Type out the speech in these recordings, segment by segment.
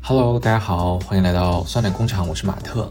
Hello，大家好，欢迎来到酸奶工厂，我是马特。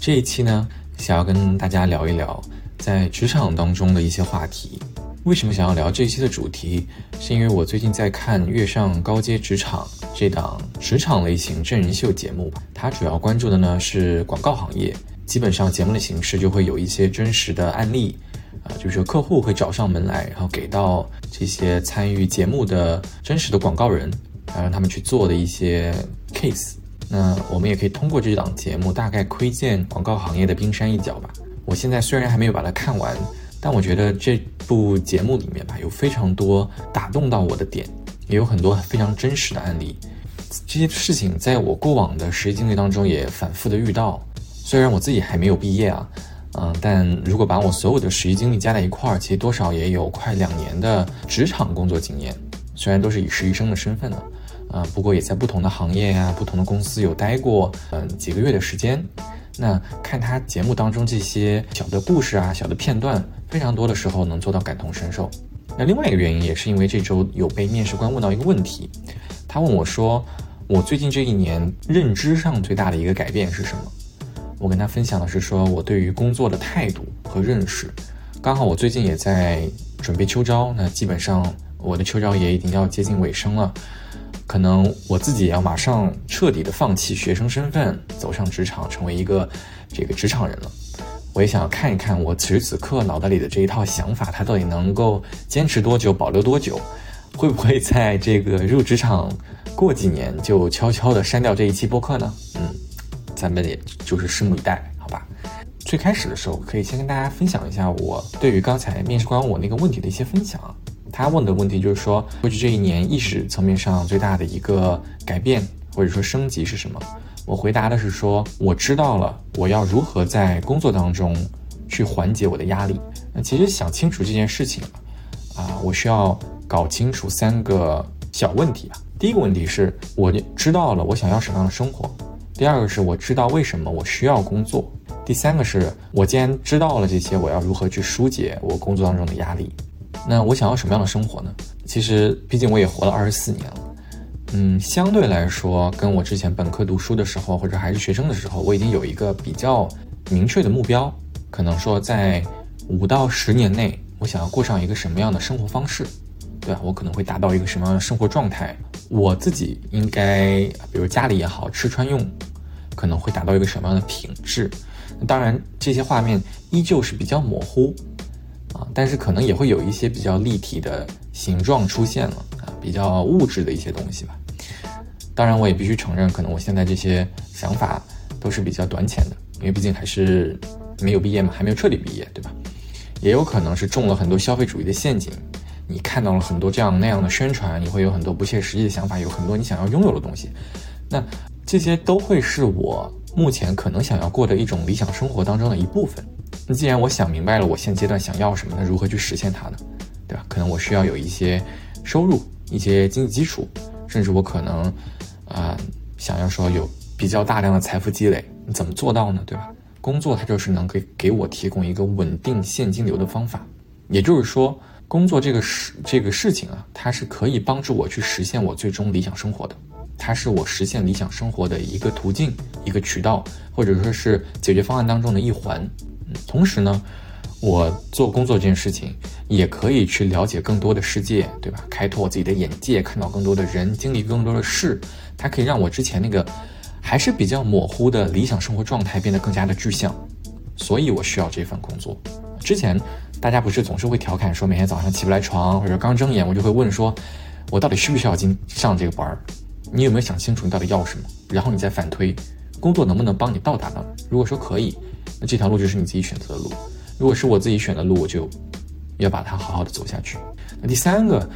这一期呢，想要跟大家聊一聊在职场当中的一些话题。为什么想要聊这一期的主题？是因为我最近在看《跃上高阶职场》这档职场类型真人秀节目，它主要关注的呢是广告行业。基本上节目的形式就会有一些真实的案例，啊，就是客户会找上门来，然后给到这些参与节目的真实的广告人，啊，让他们去做的一些 case。那我们也可以通过这档节目大概窥见广告行业的冰山一角吧。我现在虽然还没有把它看完，但我觉得这部节目里面吧有非常多打动到我的点，也有很多非常真实的案例。这些事情在我过往的实习经历当中也反复的遇到。虽然我自己还没有毕业啊，嗯，但如果把我所有的实习经历加在一块儿，其实多少也有快两年的职场工作经验。虽然都是以实习生的身份呢，啊，不过也在不同的行业呀、不同的公司有待过，嗯，几个月的时间。那看他节目当中这些小的故事啊、小的片段，非常多的时候能做到感同身受。那另外一个原因也是因为这周有被面试官问到一个问题，他问我说：“我最近这一年认知上最大的一个改变是什么？”我跟他分享的是说我对于工作的态度和认识。刚好我最近也在准备秋招，那基本上我的秋招也已经要接近尾声了，可能我自己也要马上彻底的放弃学生身份，走上职场，成为一个这个职场人了。我也想看一看我此时此刻脑袋里的这一套想法，它到底能够坚持多久，保留多久，会不会在这个入职场过几年就悄悄的删掉这一期播客呢？嗯。咱们也就是拭目以待，好吧？最开始的时候，可以先跟大家分享一下我对于刚才面试官我那个问题的一些分享。他问的问题就是说，过去这一年意识层面上最大的一个改变或者说升级是什么？我回答的是说，我知道了我要如何在工作当中去缓解我的压力。那其实想清楚这件事情啊，我需要搞清楚三个小问题啊。第一个问题是，我知道了我想要什么样的生活。第二个是我知道为什么我需要工作，第三个是我既然知道了这些，我要如何去疏解我工作当中的压力？那我想要什么样的生活呢？其实，毕竟我也活了二十四年了，嗯，相对来说，跟我之前本科读书的时候或者还是学生的时候，我已经有一个比较明确的目标，可能说在五到十年内，我想要过上一个什么样的生活方式，对吧？我可能会达到一个什么样的生活状态？我自己应该，比如家里也好吃穿用。可能会达到一个什么样的品质？当然，这些画面依旧是比较模糊啊，但是可能也会有一些比较立体的形状出现了啊，比较物质的一些东西吧。当然，我也必须承认，可能我现在这些想法都是比较短浅的，因为毕竟还是没有毕业嘛，还没有彻底毕业，对吧？也有可能是中了很多消费主义的陷阱，你看到了很多这样那样的宣传，你会有很多不切实际的想法，有很多你想要拥有的东西，那。这些都会是我目前可能想要过的一种理想生活当中的一部分。那既然我想明白了我现阶段想要什么，那如何去实现它呢？对吧？可能我需要有一些收入，一些经济基础，甚至我可能，啊，想要说有比较大量的财富积累。你怎么做到呢？对吧？工作它就是能给给我提供一个稳定现金流的方法。也就是说，工作这个事这个事情啊，它是可以帮助我去实现我最终理想生活的。它是我实现理想生活的一个途径、一个渠道，或者说是解决方案当中的一环。同时呢，我做工作这件事情也可以去了解更多的世界，对吧？开拓我自己的眼界，看到更多的人，经历更多的事。它可以让我之前那个还是比较模糊的理想生活状态变得更加的具象。所以我需要这份工作。之前大家不是总是会调侃说，每天早上起不来床，或者刚睁眼，我就会问说，我到底需不需要今上这个班儿？你有没有想清楚你到底要什么？然后你再反推，工作能不能帮你到达呢？如果说可以，那这条路就是你自己选择的路。如果是我自己选的路，我就要把它好好的走下去。那第三个，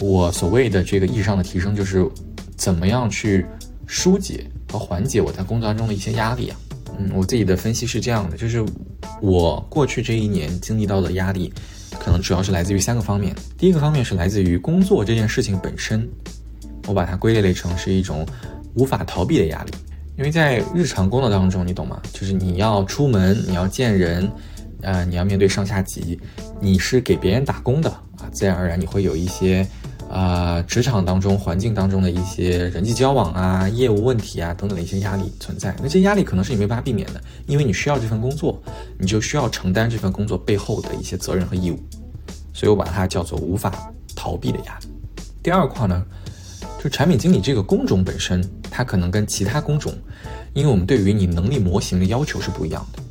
我所谓的这个意识上的提升，就是怎么样去疏解和缓解我在工作当中的一些压力啊？嗯，我自己的分析是这样的，就是我过去这一年经历到的压力，可能主要是来自于三个方面。第一个方面是来自于工作这件事情本身。我把它归类成是一种无法逃避的压力，因为在日常工作当中，你懂吗？就是你要出门，你要见人，呃，你要面对上下级，你是给别人打工的啊，自然而然你会有一些，呃，职场当中环境当中的一些人际交往啊、业务问题啊等等的一些压力存在。那这些压力可能是你没办法避免的，因为你需要这份工作，你就需要承担这份工作背后的一些责任和义务。所以我把它叫做无法逃避的压力。第二块呢，就产品经理这个工种本身，它可能跟其他工种，因为我们对于你能力模型的要求是不一样的。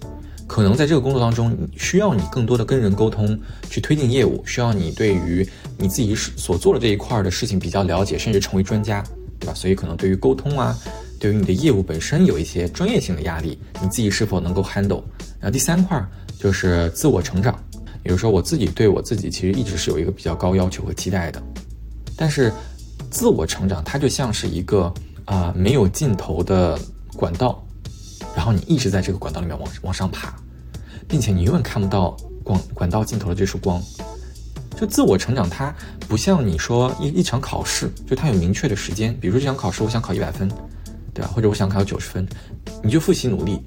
可能在这个工作当中，需要你更多的跟人沟通，去推进业务，需要你对于你自己所做的这一块的事情比较了解，甚至成为专家，对吧？所以可能对于沟通啊，对于你的业务本身有一些专业性的压力，你自己是否能够 handle？然后第三块就是自我成长，比如说我自己对我自己其实一直是有一个比较高要求和期待的，但是自我成长它就像是一个啊没有尽头的管道，然后你一直在这个管道里面往往上爬。并且你永远看不到管管道尽头的这束光，就自我成长，它不像你说一一场考试，就它有明确的时间。比如说这场考试，我想考一百分，对吧？或者我想考九十分，你就复习努力，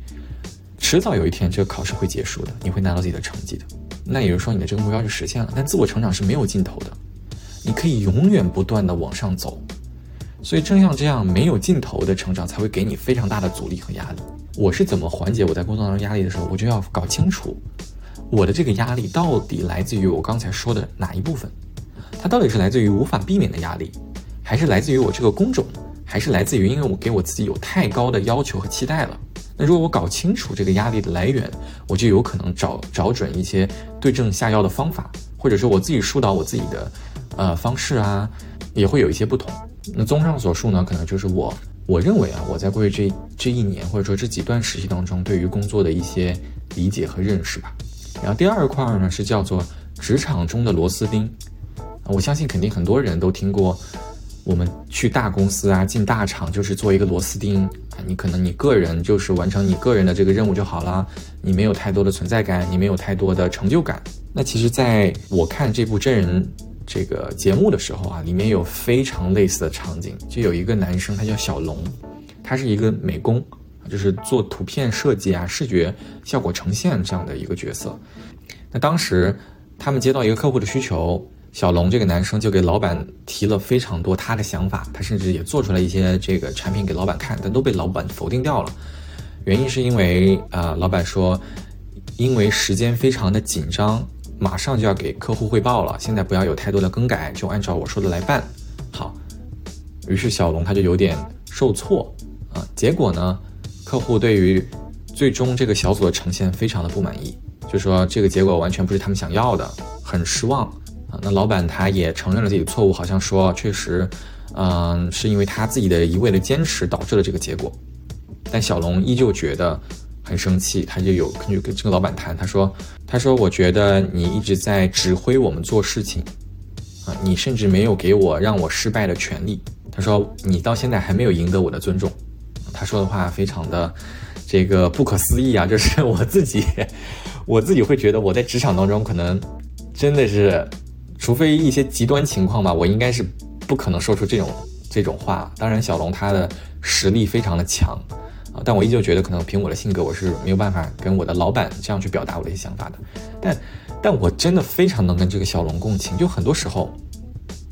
迟早有一天这个考试会结束的，你会拿到自己的成绩的。那也就是说你的这个目标就实现了。但自我成长是没有尽头的，你可以永远不断的往上走。所以正像这样没有尽头的成长，才会给你非常大的阻力和压力。我是怎么缓解我在工作当中压力的时候，我就要搞清楚，我的这个压力到底来自于我刚才说的哪一部分？它到底是来自于无法避免的压力，还是来自于我这个工种，还是来自于因为我给我自己有太高的要求和期待了？那如果我搞清楚这个压力的来源，我就有可能找找准一些对症下药的方法，或者说我自己疏导我自己的呃方式啊，也会有一些不同。那综上所述呢，可能就是我。我认为啊，我在过去这这一年或者说这几段实习当中，对于工作的一些理解和认识吧。然后第二块呢是叫做职场中的螺丝钉。我相信肯定很多人都听过，我们去大公司啊，进大厂就是做一个螺丝钉啊。你可能你个人就是完成你个人的这个任务就好了，你没有太多的存在感，你没有太多的成就感。那其实在我看这部真人。这个节目的时候啊，里面有非常类似的场景，就有一个男生，他叫小龙，他是一个美工，就是做图片设计啊、视觉效果呈现这样的一个角色。那当时他们接到一个客户的需求，小龙这个男生就给老板提了非常多他的想法，他甚至也做出来一些这个产品给老板看，但都被老板否定掉了。原因是因为啊，老板说，因为时间非常的紧张。马上就要给客户汇报了，现在不要有太多的更改，就按照我说的来办。好，于是小龙他就有点受挫啊。结果呢，客户对于最终这个小组的呈现非常的不满意，就说这个结果完全不是他们想要的，很失望啊。那老板他也承认了自己的错误，好像说确实，嗯，是因为他自己的一味的坚持导致了这个结果。但小龙依旧觉得。很生气，他就有就跟这个老板谈，他说：“他说我觉得你一直在指挥我们做事情，啊，你甚至没有给我让我失败的权利。他说你到现在还没有赢得我的尊重。”他说的话非常的这个不可思议啊！就是我自己，我自己会觉得我在职场当中可能真的是，除非一些极端情况吧，我应该是不可能说出这种这种话。当然，小龙他的实力非常的强。但我依旧觉得，可能凭我的性格，我是没有办法跟我的老板这样去表达我的一些想法的。但，但我真的非常能跟这个小龙共情。就很多时候，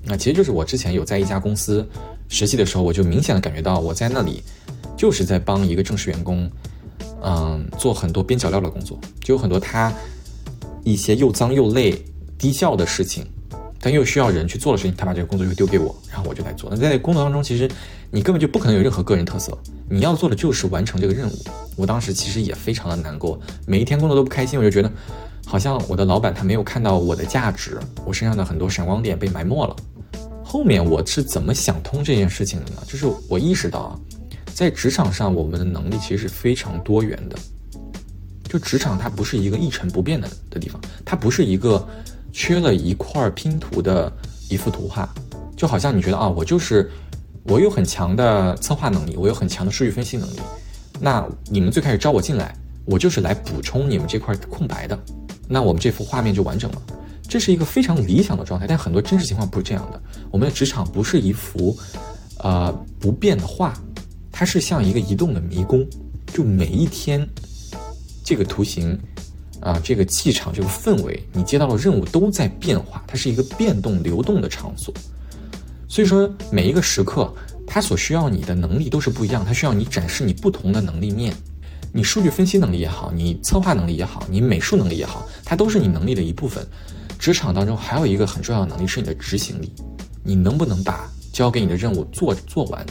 那其实就是我之前有在一家公司实习的时候，我就明显的感觉到，我在那里就是在帮一个正式员工，嗯，做很多边角料的工作，就有很多他一些又脏又累、低效的事情。但又需要人去做的事情，他把这个工作就丢给我，然后我就来做。那在工作当中，其实你根本就不可能有任何个人特色，你要做的就是完成这个任务。我当时其实也非常的难过，每一天工作都不开心，我就觉得好像我的老板他没有看到我的价值，我身上的很多闪光点被埋没了。后面我是怎么想通这件事情的呢？就是我意识到啊，在职场上我们的能力其实是非常多元的，就职场它不是一个一成不变的的地方，它不是一个。缺了一块拼图的一幅图画，就好像你觉得啊，我就是我有很强的策划能力，我有很强的数据分析能力，那你们最开始招我进来，我就是来补充你们这块空白的，那我们这幅画面就完整了。这是一个非常理想的状态，但很多真实情况不是这样的。我们的职场不是一幅呃不变的画，它是像一个移动的迷宫，就每一天这个图形。啊，这个气场、这个氛围，你接到的任务都在变化，它是一个变动、流动的场所。所以说，每一个时刻，它所需要你的能力都是不一样，它需要你展示你不同的能力面。你数据分析能力也好，你策划能力也好，你美术能力也好，它都是你能力的一部分。职场当中还有一个很重要的能力是你的执行力，你能不能把交给你的任务做做完？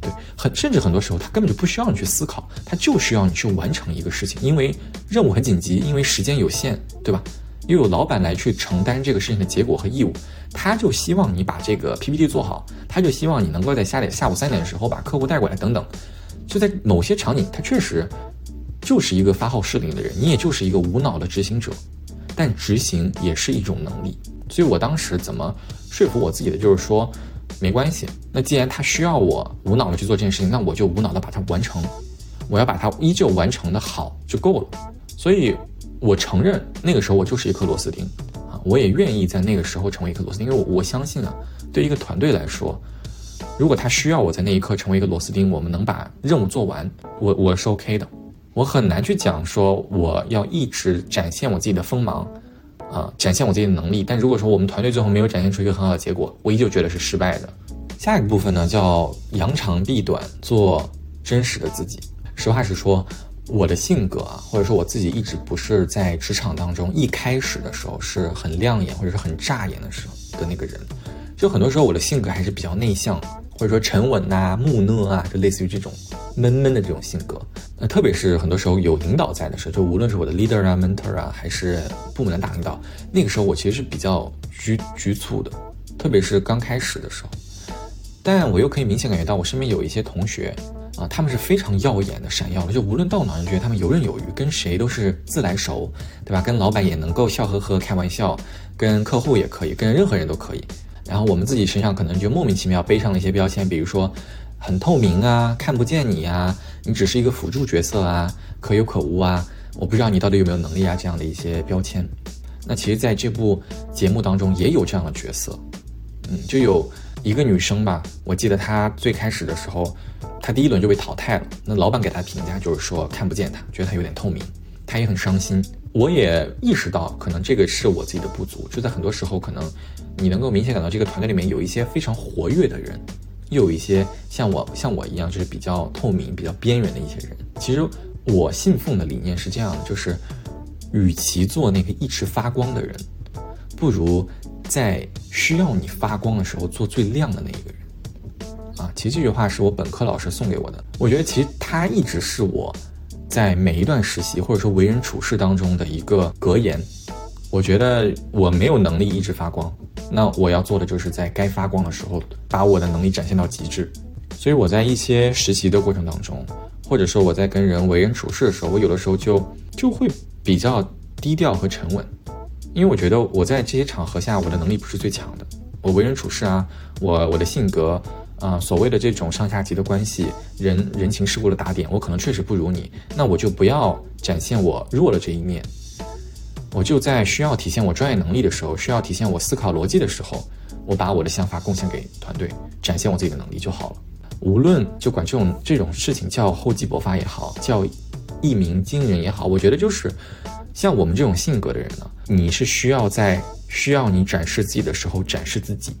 对，很甚至很多时候他根本就不需要你去思考，他就需要你去完成一个事情，因为任务很紧急，因为时间有限，对吧？又有老板来去承担这个事情的结果和义务，他就希望你把这个 PPT 做好，他就希望你能够在下点下午三点的时候把客户带过来等等。就在某些场景，他确实就是一个发号施令的人，你也就是一个无脑的执行者。但执行也是一种能力，所以我当时怎么说服我自己的，就是说没关系。那既然他需要我无脑的去做这件事情，那我就无脑的把它完成。我要把它依旧完成的好就够了。所以我承认那个时候我就是一颗螺丝钉啊，我也愿意在那个时候成为一颗螺丝钉，因为我我相信啊，对一个团队来说。如果他需要我在那一刻成为一个螺丝钉，我们能把任务做完，我我是 OK 的。我很难去讲说我要一直展现我自己的锋芒，啊，展现我自己的能力。但如果说我们团队最后没有展现出一个很好的结果，我依旧觉得是失败的。下一个部分呢，叫扬长避短，做真实的自己。实话实说，我的性格啊，或者说我自己一直不是在职场当中一开始的时候是很亮眼或者是很炸眼的时候的那个人。就很多时候我的性格还是比较内向。或者说沉稳呐、木讷啊，就类似于这种闷闷的这种性格。那特别是很多时候有领导在的时候，就无论是我的 leader 啊、mentor 啊，还是部门的大领导，那个时候我其实是比较局局促的，特别是刚开始的时候。但我又可以明显感觉到，我身边有一些同学啊，他们是非常耀眼的、闪耀的，就无论到哪，就觉得他们游刃有余，跟谁都是自来熟，对吧？跟老板也能够笑呵呵开玩笑，跟客户也可以，跟任何人都可以。然后我们自己身上可能就莫名其妙背上了一些标签，比如说很透明啊，看不见你啊，你只是一个辅助角色啊，可有可无啊，我不知道你到底有没有能力啊，这样的一些标签。那其实，在这部节目当中也有这样的角色，嗯，就有一个女生吧，我记得她最开始的时候，他第一轮就被淘汰了。那老板给他评价就是说看不见他，觉得他有点透明，他也很伤心。我也意识到，可能这个是我自己的不足，就在很多时候可能。你能够明显感到这个团队里面有一些非常活跃的人，又有一些像我像我一样就是比较透明、比较边缘的一些人。其实我信奉的理念是这样的，就是与其做那个一直发光的人，不如在需要你发光的时候做最亮的那一个人。啊，其实这句话是我本科老师送给我的，我觉得其实他一直是我在每一段实习或者说为人处事当中的一个格言。我觉得我没有能力一直发光。那我要做的就是在该发光的时候，把我的能力展现到极致。所以我在一些实习的过程当中，或者说我在跟人为人处事的时候，我有的时候就就会比较低调和沉稳，因为我觉得我在这些场合下，我的能力不是最强的。我为人处事啊，我我的性格啊，所谓的这种上下级的关系，人人情世故的打点，我可能确实不如你。那我就不要展现我弱的这一面。我就在需要体现我专业能力的时候，需要体现我思考逻辑的时候，我把我的想法贡献给团队，展现我自己的能力就好了。无论就管这种这种事情叫厚积薄发也好，叫一鸣惊人也好，我觉得就是像我们这种性格的人呢，你是需要在需要你展示自己的时候展示自己。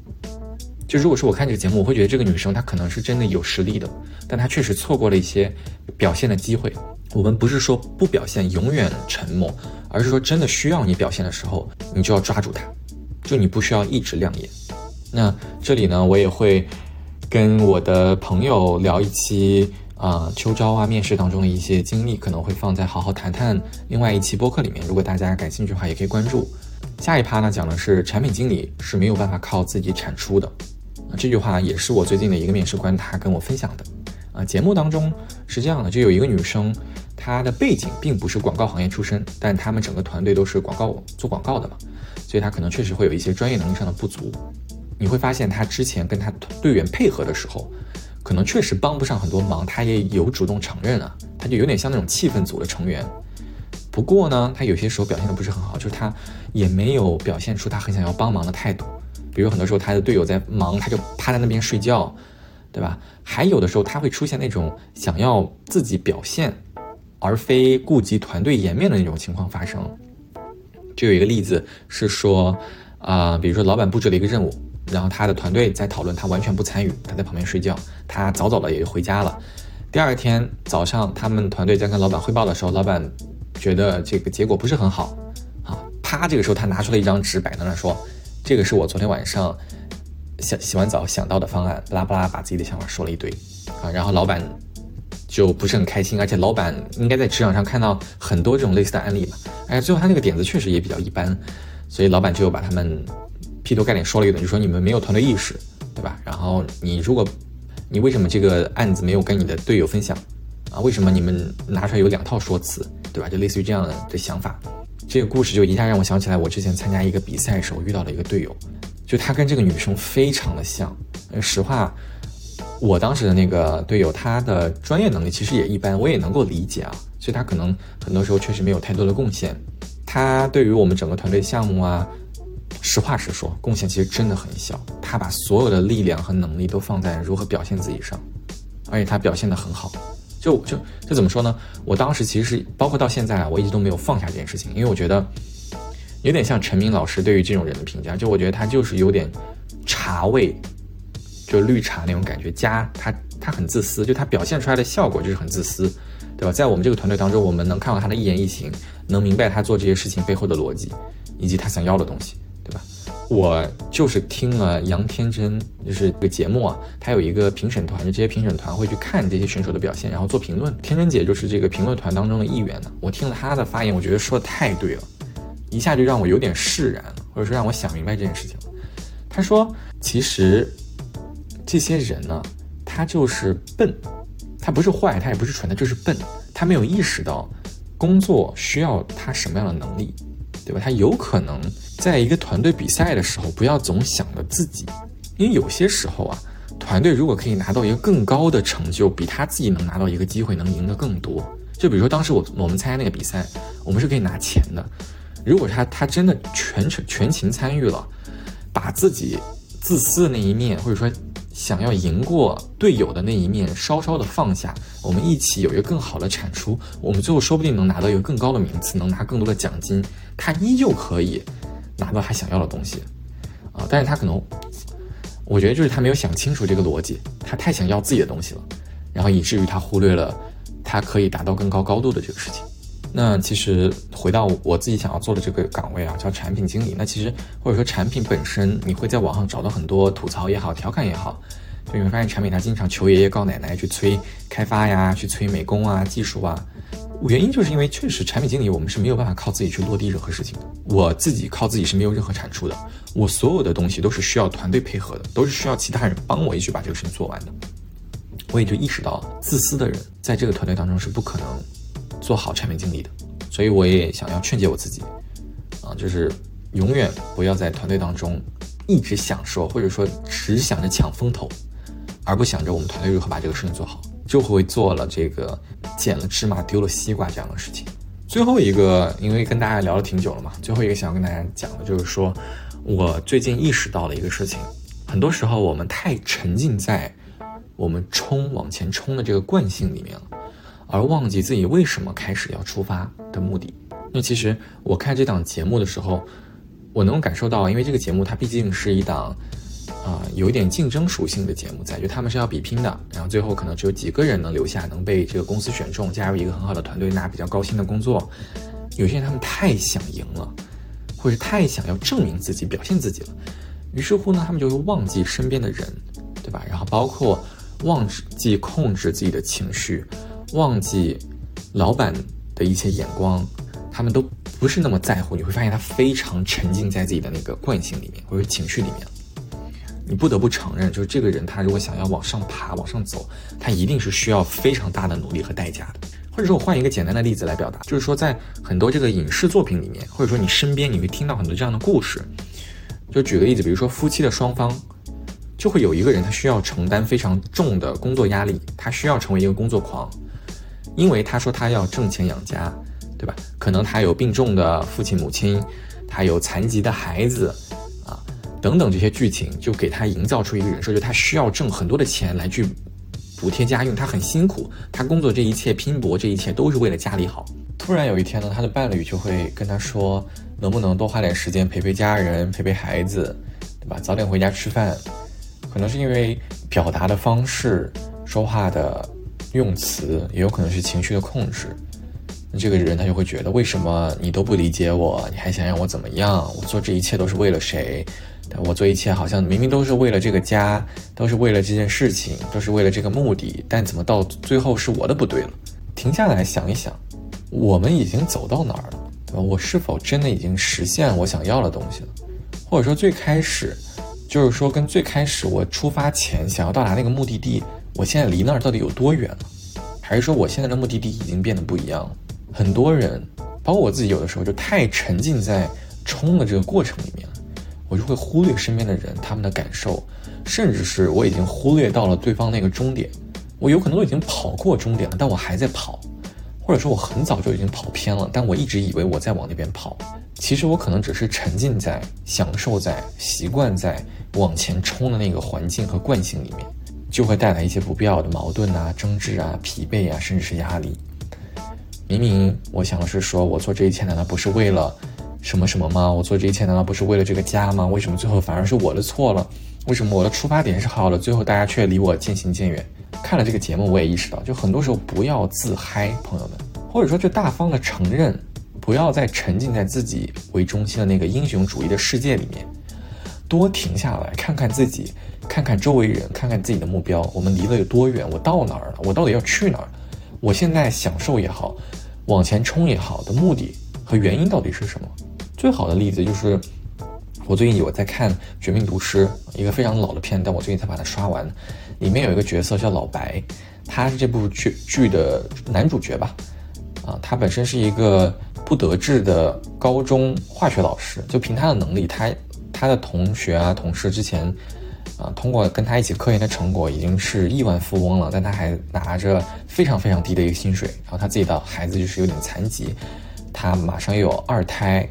就如果说我看这个节目，我会觉得这个女生她可能是真的有实力的，但她确实错过了一些表现的机会。我们不是说不表现永远沉默，而是说真的需要你表现的时候，你就要抓住它，就你不需要一直亮眼。那这里呢，我也会跟我的朋友聊一期啊秋招啊面试当中的一些经历，可能会放在好好谈谈另外一期播客里面。如果大家感兴趣的话，也可以关注。下一趴呢，讲的是产品经理是没有办法靠自己产出的。这句话也是我最近的一个面试官他跟我分享的。啊，节目当中是这样的，就有一个女生。她的背景并不是广告行业出身，但他们整个团队都是广告做广告的嘛，所以他可能确实会有一些专业能力上的不足。你会发现他之前跟他队员配合的时候，可能确实帮不上很多忙，他也有主动承认啊，他就有点像那种气氛组的成员。不过呢，他有些时候表现的不是很好，就是他也没有表现出他很想要帮忙的态度。比如很多时候他的队友在忙，他就趴在那边睡觉，对吧？还有的时候他会出现那种想要自己表现。而非顾及团队颜面的那种情况发生。就有一个例子是说，啊，比如说老板布置了一个任务，然后他的团队在讨论，他完全不参与，他在旁边睡觉，他早早的也就回家了。第二天早上，他们团队在跟老板汇报的时候，老板觉得这个结果不是很好，啊，啪，这个时候他拿出了一张纸摆在那说，这个是我昨天晚上想洗完澡想到的方案，巴拉巴拉把自己的想法说了一堆，啊，然后老板。就不是很开心，而且老板应该在职场上看到很多这种类似的案例吧。哎，最后他那个点子确实也比较一般，所以老板就把他们劈头盖脸说了一顿，就说你们没有团队意识，对吧？然后你如果你为什么这个案子没有跟你的队友分享啊？为什么你们拿出来有两套说辞，对吧？就类似于这样的想法。这个故事就一下让我想起来，我之前参加一个比赛时候遇到的一个队友，就他跟这个女生非常的像。呃实话。我当时的那个队友，他的专业能力其实也一般，我也能够理解啊，所以他可能很多时候确实没有太多的贡献。他对于我们整个团队项目啊，实话实说，贡献其实真的很小。他把所有的力量和能力都放在如何表现自己上，而且他表现得很好。就就就怎么说呢？我当时其实是包括到现在啊，我一直都没有放下这件事情，因为我觉得有点像陈明老师对于这种人的评价，就我觉得他就是有点茶味。就绿茶那种感觉，加他他很自私，就他表现出来的效果就是很自私，对吧？在我们这个团队当中，我们能看到他的一言一行，能明白他做这些事情背后的逻辑，以及他想要的东西，我就是听了杨天真，就是这个节目啊，他有一个评审团，就这些评审团会去看这些选手的表现，然后做评论。天真姐就是这个评论团当中的一员呢。我听了她的发言，我觉得说的太对了，一下就让我有点释然了，或者说让我想明白这件事情了。他说，其实。这些人呢，他就是笨，他不是坏，他也不是蠢，他就是笨，他没有意识到工作需要他什么样的能力，对吧？他有可能在一个团队比赛的时候，不要总想着自己，因为有些时候啊，团队如果可以拿到一个更高的成就，比他自己能拿到一个机会能赢得更多。就比如说当时我我们参加那个比赛，我们是可以拿钱的。如果他他真的全程全情参与了，把自己自私的那一面，或者说。想要赢过队友的那一面，稍稍的放下，我们一起有一个更好的产出，我们最后说不定能拿到一个更高的名次，能拿更多的奖金，他依旧可以拿到他想要的东西，啊！但是他可能，我觉得就是他没有想清楚这个逻辑，他太想要自己的东西了，然后以至于他忽略了他可以达到更高高度的这个事情。那其实回到我自己想要做的这个岗位啊，叫产品经理。那其实或者说产品本身，你会在网上找到很多吐槽也好，调侃也好。就你会发现产品它经常求爷爷告奶奶去催开发呀，去催美工啊、技术啊。原因就是因为确实产品经理我们是没有办法靠自己去落地任何事情的。我自己靠自己是没有任何产出的。我所有的东西都是需要团队配合的，都是需要其他人帮我一起把这个事情做完的。我也就意识到，自私的人在这个团队当中是不可能。做好产品经理的，所以我也想要劝诫我自己，啊，就是永远不要在团队当中一直享受，或者说只想着抢风头，而不想着我们团队如何把这个事情做好，就会做了这个捡了芝麻丢了西瓜这样的事情。最后一个，因为跟大家聊了挺久了嘛，最后一个想要跟大家讲的就是说，我最近意识到了一个事情，很多时候我们太沉浸在我们冲往前冲的这个惯性里面了。而忘记自己为什么开始要出发的目的。那其实我看这档节目的时候，我能感受到，因为这个节目它毕竟是一档，啊，有一点竞争属性的节目在，就他们是要比拼的。然后最后可能只有几个人能留下，能被这个公司选中，加入一个很好的团队，拿比较高薪的工作。有些人他们太想赢了，或者太想要证明自己、表现自己了，于是乎呢，他们就会忘记身边的人，对吧？然后包括忘记控制自己的情绪。忘记老板的一些眼光，他们都不是那么在乎。你会发现他非常沉浸在自己的那个惯性里面或者情绪里面。你不得不承认，就是这个人他如果想要往上爬、往上走，他一定是需要非常大的努力和代价的。或者说，我换一个简单的例子来表达，就是说在很多这个影视作品里面，或者说你身边你会听到很多这样的故事。就举个例子，比如说夫妻的双方，就会有一个人他需要承担非常重的工作压力，他需要成为一个工作狂。因为他说他要挣钱养家，对吧？可能他有病重的父亲母亲，他有残疾的孩子，等等这些剧情，就给他营造出一个人设，就他需要挣很多的钱来去补贴家用，他很辛苦，他工作这一切拼搏，这一切都是为了家里好。突然有一天呢，他的伴侣就会跟他说，能不能多花点时间陪陪家人，陪陪孩子，对吧？早点回家吃饭。可能是因为表达的方式、说话的用词，也有可能是情绪的控制。那这个人他就会觉得，为什么你都不理解我？你还想让我怎么样？我做这一切都是为了谁？我做一切好像明明都是为了这个家，都是为了这件事情，都是为了这个目的，但怎么到最后是我的不对了？停下来想一想，我们已经走到哪儿了？我是否真的已经实现我想要的东西了？或者说最开始？就是说，跟最开始我出发前想要到达那个目的地，我现在离那儿到底有多远了？还是说我现在的目的地已经变得不一样了？很多人，包括我自己，有的时候就太沉浸在冲的这个过程里面了，我就会忽略身边的人他们的感受，甚至是我已经忽略到了对方那个终点，我有可能都已经跑过终点了，但我还在跑。或者说我很早就已经跑偏了，但我一直以为我在往那边跑，其实我可能只是沉浸在、享受在、习惯在往前冲的那个环境和惯性里面，就会带来一些不必要的矛盾啊、争执啊、疲惫啊，甚至是压力。明明我想的是说，我做这一切难道不是为了什么什么吗？我做这一切难道不是为了这个家吗？为什么最后反而是我的错了？为什么我的出发点是好的，最后大家却离我渐行渐远？看了这个节目，我也意识到，就很多时候不要自嗨，朋友们，或者说就大方的承认，不要再沉浸在自己为中心的那个英雄主义的世界里面，多停下来看看自己，看看周围人，看看自己的目标，我们离了有多远？我到哪儿了？我到底要去哪儿？我现在享受也好，往前冲也好的目的和原因到底是什么？最好的例子就是。我最近有在看《绝命毒师》，一个非常老的片，但我最近才把它刷完。里面有一个角色叫老白，他是这部剧剧的男主角吧？啊，他本身是一个不得志的高中化学老师，就凭他的能力，他他的同学啊、同事之前啊，通过跟他一起科研的成果，已经是亿万富翁了，但他还拿着非常非常低的一个薪水。然后他自己的孩子就是有点残疾，他马上又有二胎。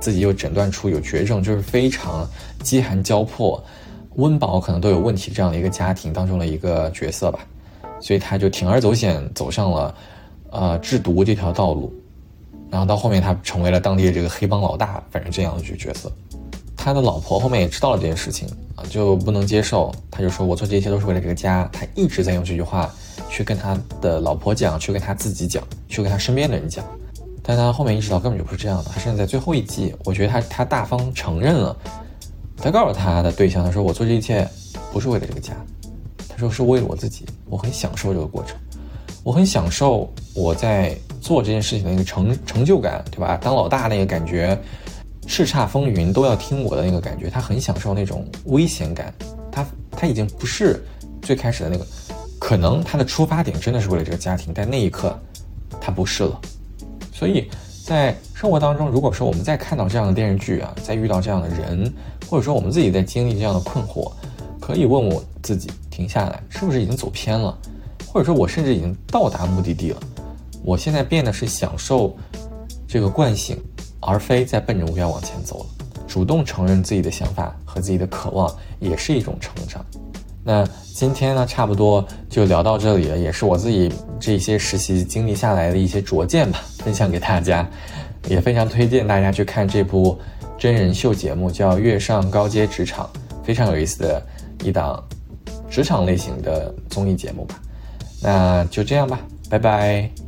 自己又诊断出有绝症，就是非常饥寒交迫、温饱可能都有问题这样的一个家庭当中的一个角色吧，所以他就铤而走险走上了，呃制毒这条道路，然后到后面他成为了当地的这个黑帮老大，反正这样的一个角色。他的老婆后面也知道了这件事情啊，就不能接受，他就说我做这一切都是为了这个家，他一直在用这句话去跟他的老婆讲，去跟他自己讲，去跟他身边的人讲。但他后面意识到根本就不是这样的，他甚至在最后一季，我觉得他他大方承认了，他告诉他的对象，他说我做这一切不是为了这个家，他说是为了我自己，我很享受这个过程，我很享受我在做这件事情的那个成成就感，对吧？当老大那个感觉，叱咤风云都要听我的那个感觉，他很享受那种危险感，他他已经不是最开始的那个，可能他的出发点真的是为了这个家庭，但那一刻他不是了。所以，在生活当中，如果说我们在看到这样的电视剧啊，在遇到这样的人，或者说我们自己在经历这样的困惑，可以问我自己：停下来，是不是已经走偏了？或者说我甚至已经到达目的地了？我现在变得是享受这个惯性，而非在奔着目标往前走了。主动承认自己的想法和自己的渴望，也是一种成长。那今天呢，差不多就聊到这里了，也是我自己这些实习经历下来的一些拙见吧，分享给大家，也非常推荐大家去看这部真人秀节目，叫《月上高阶职场》，非常有意思的一档职场类型的综艺节目吧。那就这样吧，拜拜。